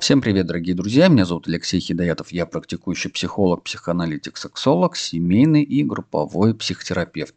Всем привет, дорогие друзья! Меня зовут Алексей Хидоятов. Я практикующий психолог, психоаналитик, сексолог, семейный и групповой психотерапевт.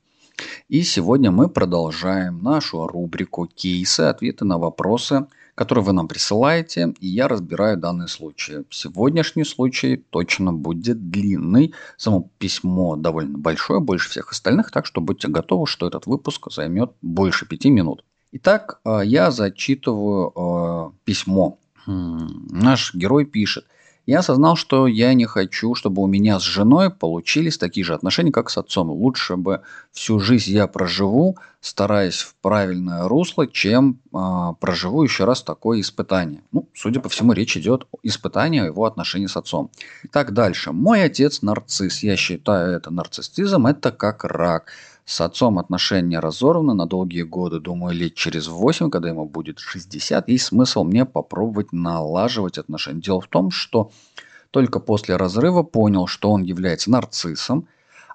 И сегодня мы продолжаем нашу рубрику «Кейсы. Ответы на вопросы», которые вы нам присылаете, и я разбираю данный случай. Сегодняшний случай точно будет длинный. Само письмо довольно большое, больше всех остальных, так что будьте готовы, что этот выпуск займет больше пяти минут. Итак, э, я зачитываю э, письмо. Наш герой пишет – я осознал, что я не хочу, чтобы у меня с женой получились такие же отношения, как с отцом. Лучше бы всю жизнь я проживу, стараясь в правильное русло, чем э, проживу еще раз такое испытание. Ну, судя по всему, речь идет о испытании его отношений с отцом. Так дальше. Мой отец нарцисс. Я считаю это нарциссизм, это как рак. С отцом отношения разорваны на долгие годы. Думаю, лет через 8, когда ему будет 60, есть смысл мне попробовать налаживать отношения. Дело в том, что только после разрыва понял, что он является нарциссом,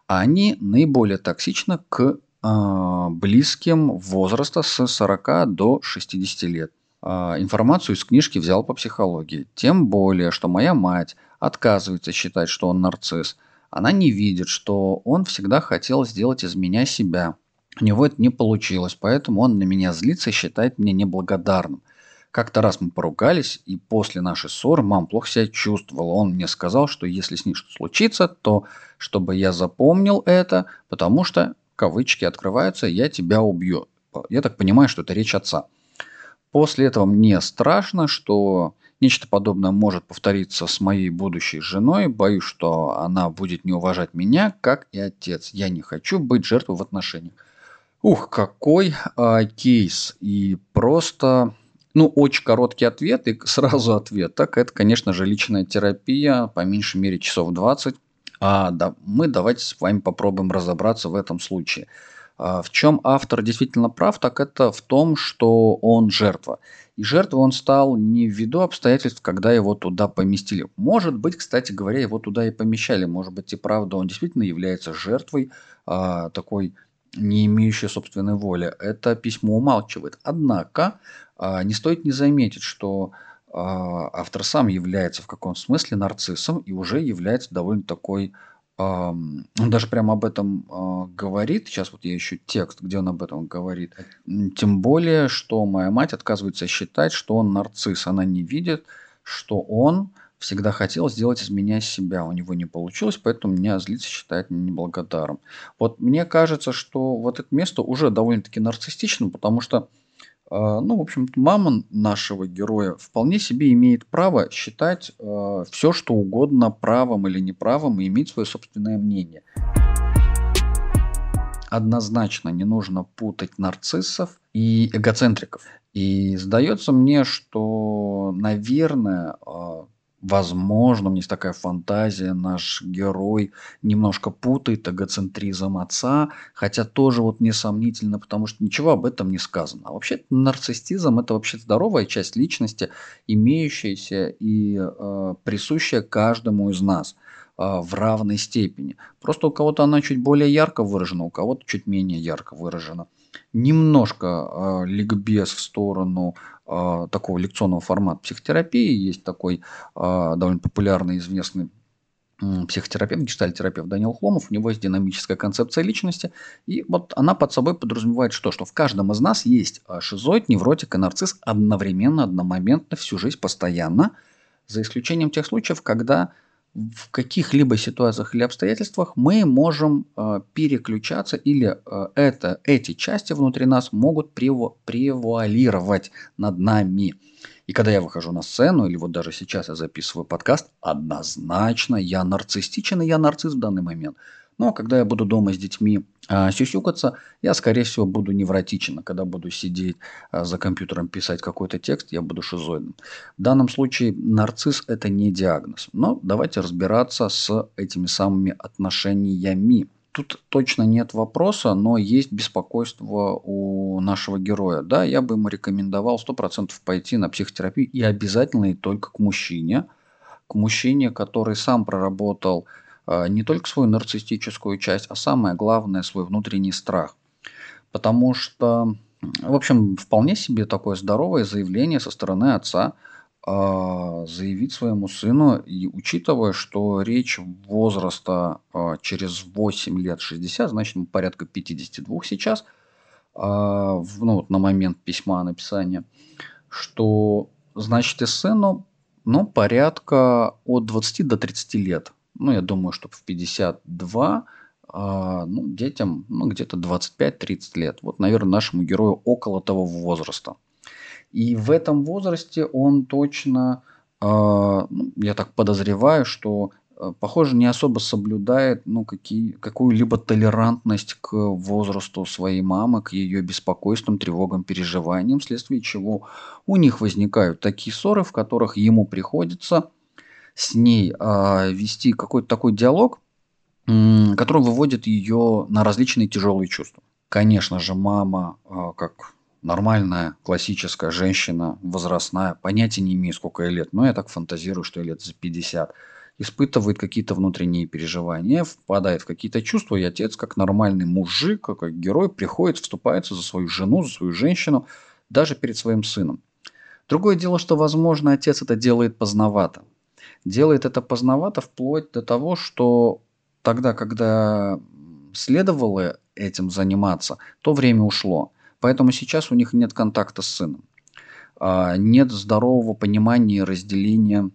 а они наиболее токсичны к э, близким возраста с 40 до 60 лет. Э, информацию из книжки взял по психологии. Тем более, что моя мать отказывается считать, что он нарцисс – она не видит, что он всегда хотел сделать из меня себя. У него это не получилось, поэтому он на меня злится и считает меня неблагодарным. Как-то раз мы поругались, и после нашей ссоры мама плохо себя чувствовала. Он мне сказал, что если с ней что случится, то чтобы я запомнил это, потому что, кавычки открываются, я тебя убью. Я так понимаю, что это речь отца. После этого мне страшно, что Нечто подобное может повториться с моей будущей женой. Боюсь, что она будет не уважать меня, как и отец. Я не хочу быть жертвой в отношениях. Ух, какой а, кейс. И просто, ну, очень короткий ответ и сразу ответ. Так, это, конечно же, личная терапия, по меньшей мере часов 20. А да, мы давайте с вами попробуем разобраться в этом случае. А, в чем автор действительно прав, так это в том, что он жертва. И жертвой он стал не ввиду обстоятельств, когда его туда поместили. Может быть, кстати говоря, его туда и помещали. Может быть, и правда, он действительно является жертвой а, такой не имеющей собственной воли. Это письмо умалчивает. Однако а, не стоит не заметить, что автор сам является в каком смысле нарциссом и уже является довольно такой он даже прямо об этом а, говорит. Сейчас вот я ищу текст, где он об этом говорит. Тем более, что моя мать отказывается считать, что он нарцисс. Она не видит, что он всегда хотел сделать из меня себя. У него не получилось, поэтому меня злится, считает неблагодарным. Вот мне кажется, что вот это место уже довольно-таки нарциссично, потому что ну, в общем, мама нашего героя вполне себе имеет право считать э, все, что угодно правым или неправым и иметь свое собственное мнение. Однозначно не нужно путать нарциссов и эгоцентриков. И сдается мне, что, наверное, Возможно, у меня есть такая фантазия, наш герой немножко путает эгоцентризм отца, хотя тоже вот несомнительно, потому что ничего об этом не сказано. А вообще нарциссизм это вообще здоровая часть личности, имеющаяся и э, присущая каждому из нас э, в равной степени. Просто у кого-то она чуть более ярко выражена, у кого-то чуть менее ярко выражена. Немножко э, ликбез в сторону э, такого лекционного формата психотерапии. Есть такой э, довольно популярный, известный психотерапевт, гештальтерапевт Данил Хломов, у него есть динамическая концепция личности, и вот она под собой подразумевает что? Что в каждом из нас есть шизоид, невротик и нарцисс одновременно, одномоментно, всю жизнь, постоянно, за исключением тех случаев, когда в каких-либо ситуациях или обстоятельствах мы можем э, переключаться или э, это, эти части внутри нас могут прево, превуалировать над нами. И когда я выхожу на сцену, или вот даже сейчас я записываю подкаст, однозначно я нарциссичен и я нарцисс в данный момент – но когда я буду дома с детьми а, сюсюкаться, я, скорее всего, буду невротичен. Когда буду сидеть а, за компьютером, писать какой-то текст, я буду шизоидным. В данном случае нарцисс – это не диагноз. Но давайте разбираться с этими самыми отношениями. Тут точно нет вопроса, но есть беспокойство у нашего героя. Да, я бы ему рекомендовал 100% пойти на психотерапию и обязательно и только к мужчине. К мужчине, который сам проработал не только свою нарциссическую часть, а самое главное свой внутренний страх. Потому что, в общем, вполне себе такое здоровое заявление со стороны отца а, заявить своему сыну, и учитывая, что речь возраста а, через 8 лет 60, значит, ему порядка 52 сейчас, ну, вот на момент письма написания, что, значит, и сыну, ну, порядка от 20 до 30 лет. Ну, я думаю, что в 52 ну, детям ну, где-то 25-30 лет. Вот, наверное, нашему герою около того возраста. И в этом возрасте он точно, а, ну, я так подозреваю, что э, похоже, не особо соблюдает ну, какие, какую-либо толерантность к возрасту своей мамы, к ее беспокойствам, тревогам, переживаниям, вследствие чего у них возникают такие ссоры, в которых ему приходится с ней а, вести какой-то такой диалог, который выводит ее на различные тяжелые чувства. Конечно же, мама, а, как нормальная классическая женщина, возрастная, понятия не имею, сколько ей лет, но я так фантазирую, что ей лет за 50, испытывает какие-то внутренние переживания, впадает в какие-то чувства, и отец, как нормальный мужик, как герой, приходит, вступается за свою жену, за свою женщину, даже перед своим сыном. Другое дело, что, возможно, отец это делает поздновато. Делает это поздновато вплоть до того, что тогда, когда следовало этим заниматься, то время ушло. Поэтому сейчас у них нет контакта с сыном. А, нет здорового понимания и разделения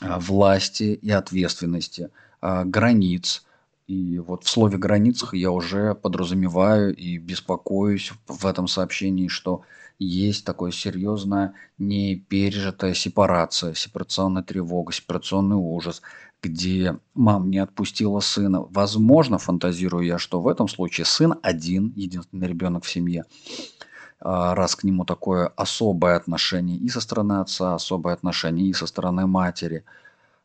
а, власти и ответственности, а, границ. И вот в слове границах я уже подразумеваю и беспокоюсь в этом сообщении, что есть такое серьезная непережитая сепарация, сепарационная тревога, сепарационный ужас, где мама не отпустила сына. Возможно, фантазирую я, что в этом случае сын один, единственный ребенок в семье, а, раз к нему такое особое отношение и со стороны отца, особое отношение и со стороны матери,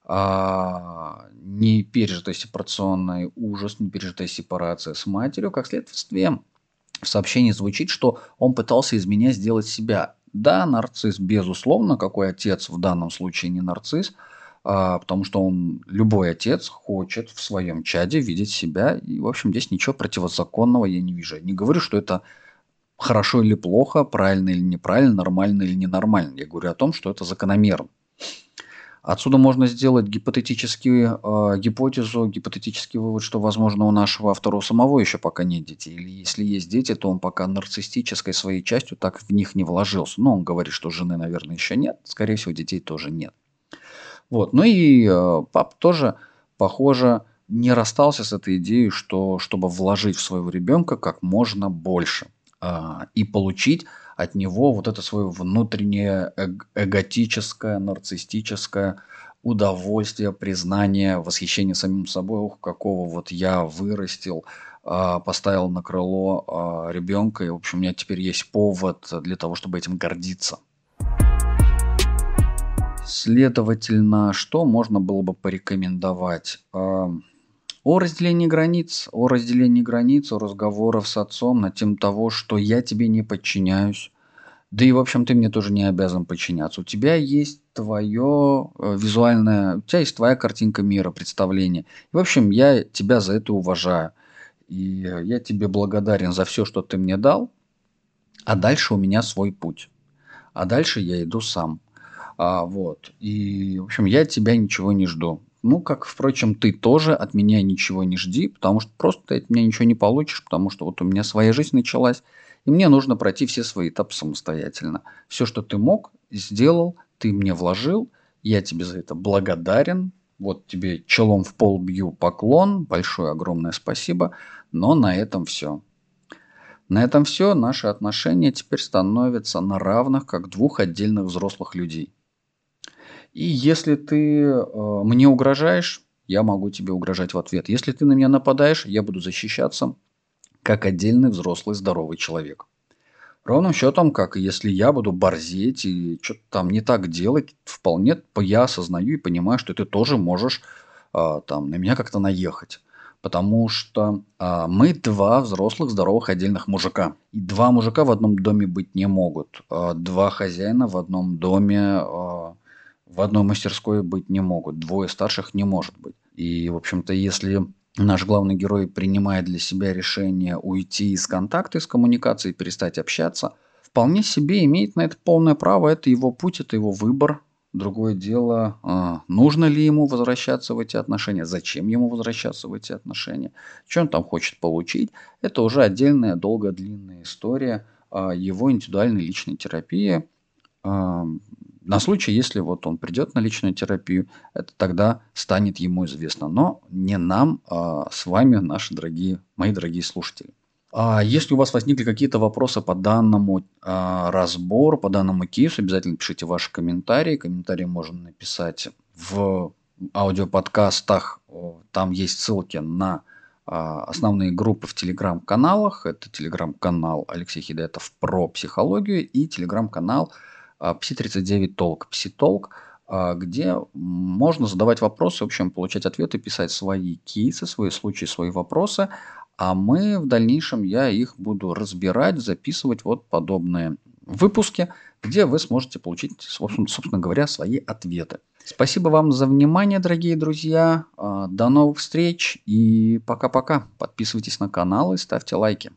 а, не пережитая сепарационный ужас, не пережитая сепарация с матерью, как следствие в сообщении звучит, что он пытался из меня сделать себя. Да, нарцисс, безусловно, какой отец в данном случае не нарцисс, а, потому что он, любой отец хочет в своем чаде видеть себя. И, в общем, здесь ничего противозаконного я не вижу. не говорю, что это хорошо или плохо, правильно или неправильно, нормально или ненормально. Я говорю о том, что это закономерно. Отсюда можно сделать гипотетическую э, гипотезу, гипотетический вывод, что, возможно, у нашего автора самого еще пока нет детей. Или если есть дети, то он пока нарциссической своей частью так в них не вложился. Но он говорит, что жены, наверное, еще нет. Скорее всего, детей тоже нет. Вот. Ну и э, пап тоже, похоже, не расстался с этой идеей, что чтобы вложить в своего ребенка как можно больше э, и получить от него вот это свое внутреннее эго- эготическое, нарциссическое удовольствие, признание, восхищение самим собой, ух, какого вот я вырастил, э, поставил на крыло э, ребенка, и, в общем, у меня теперь есть повод для того, чтобы этим гордиться. Следовательно, что можно было бы порекомендовать? О разделении границ, о разделении границ, о разговорах с отцом на тему того, что я тебе не подчиняюсь. Да и, в общем, ты мне тоже не обязан подчиняться. У тебя есть твое э, визуальное, у тебя есть твоя картинка мира, представление. В общем, я тебя за это уважаю. И я тебе благодарен за все, что ты мне дал. А дальше у меня свой путь. А дальше я иду сам. А, вот. И, в общем, я от тебя ничего не жду. Ну, как, впрочем, ты тоже от меня ничего не жди, потому что просто ты от меня ничего не получишь, потому что вот у меня своя жизнь началась, и мне нужно пройти все свои этапы самостоятельно. Все, что ты мог, сделал, ты мне вложил, я тебе за это благодарен, вот тебе челом в пол бью поклон, большое огромное спасибо, но на этом все. На этом все, наши отношения теперь становятся на равных, как двух отдельных взрослых людей. И если ты э, мне угрожаешь, я могу тебе угрожать в ответ. Если ты на меня нападаешь, я буду защищаться как отдельный взрослый здоровый человек. Ровным счетом, как если я буду борзеть и что-то там не так делать, вполне я осознаю и понимаю, что ты тоже можешь э, там на меня как-то наехать. Потому что э, мы два взрослых здоровых отдельных мужика. И два мужика в одном доме быть не могут. Э, два хозяина в одном доме э, в одной мастерской быть не могут, двое старших не может быть. И, в общем-то, если наш главный герой принимает для себя решение уйти из контакта, из коммуникации, перестать общаться, вполне себе имеет на это полное право, это его путь, это его выбор. Другое дело, а, нужно ли ему возвращаться в эти отношения, зачем ему возвращаться в эти отношения, что он там хочет получить. Это уже отдельная долгая длинная история его индивидуальной личной терапии. На случай, если вот он придет на личную терапию, это тогда станет ему известно. Но не нам, а с вами, наши дорогие, мои дорогие слушатели. А если у вас возникли какие-то вопросы по данному а, разбору, по данному кейсу, обязательно пишите ваши комментарии. Комментарии можно написать в аудиоподкастах. Там есть ссылки на а, основные группы в телеграм-каналах. Это телеграм-канал Алексей Хидетов про психологию и телеграм-канал Пси39 Толк, Пси-Толк, где можно задавать вопросы, в общем, получать ответы, писать свои кейсы, свои случаи, свои вопросы. А мы в дальнейшем, я их буду разбирать, записывать вот подобные выпуски, где вы сможете получить, собственно говоря, свои ответы. Спасибо вам за внимание, дорогие друзья. А, до новых встреч и пока-пока. Подписывайтесь на канал и ставьте лайки.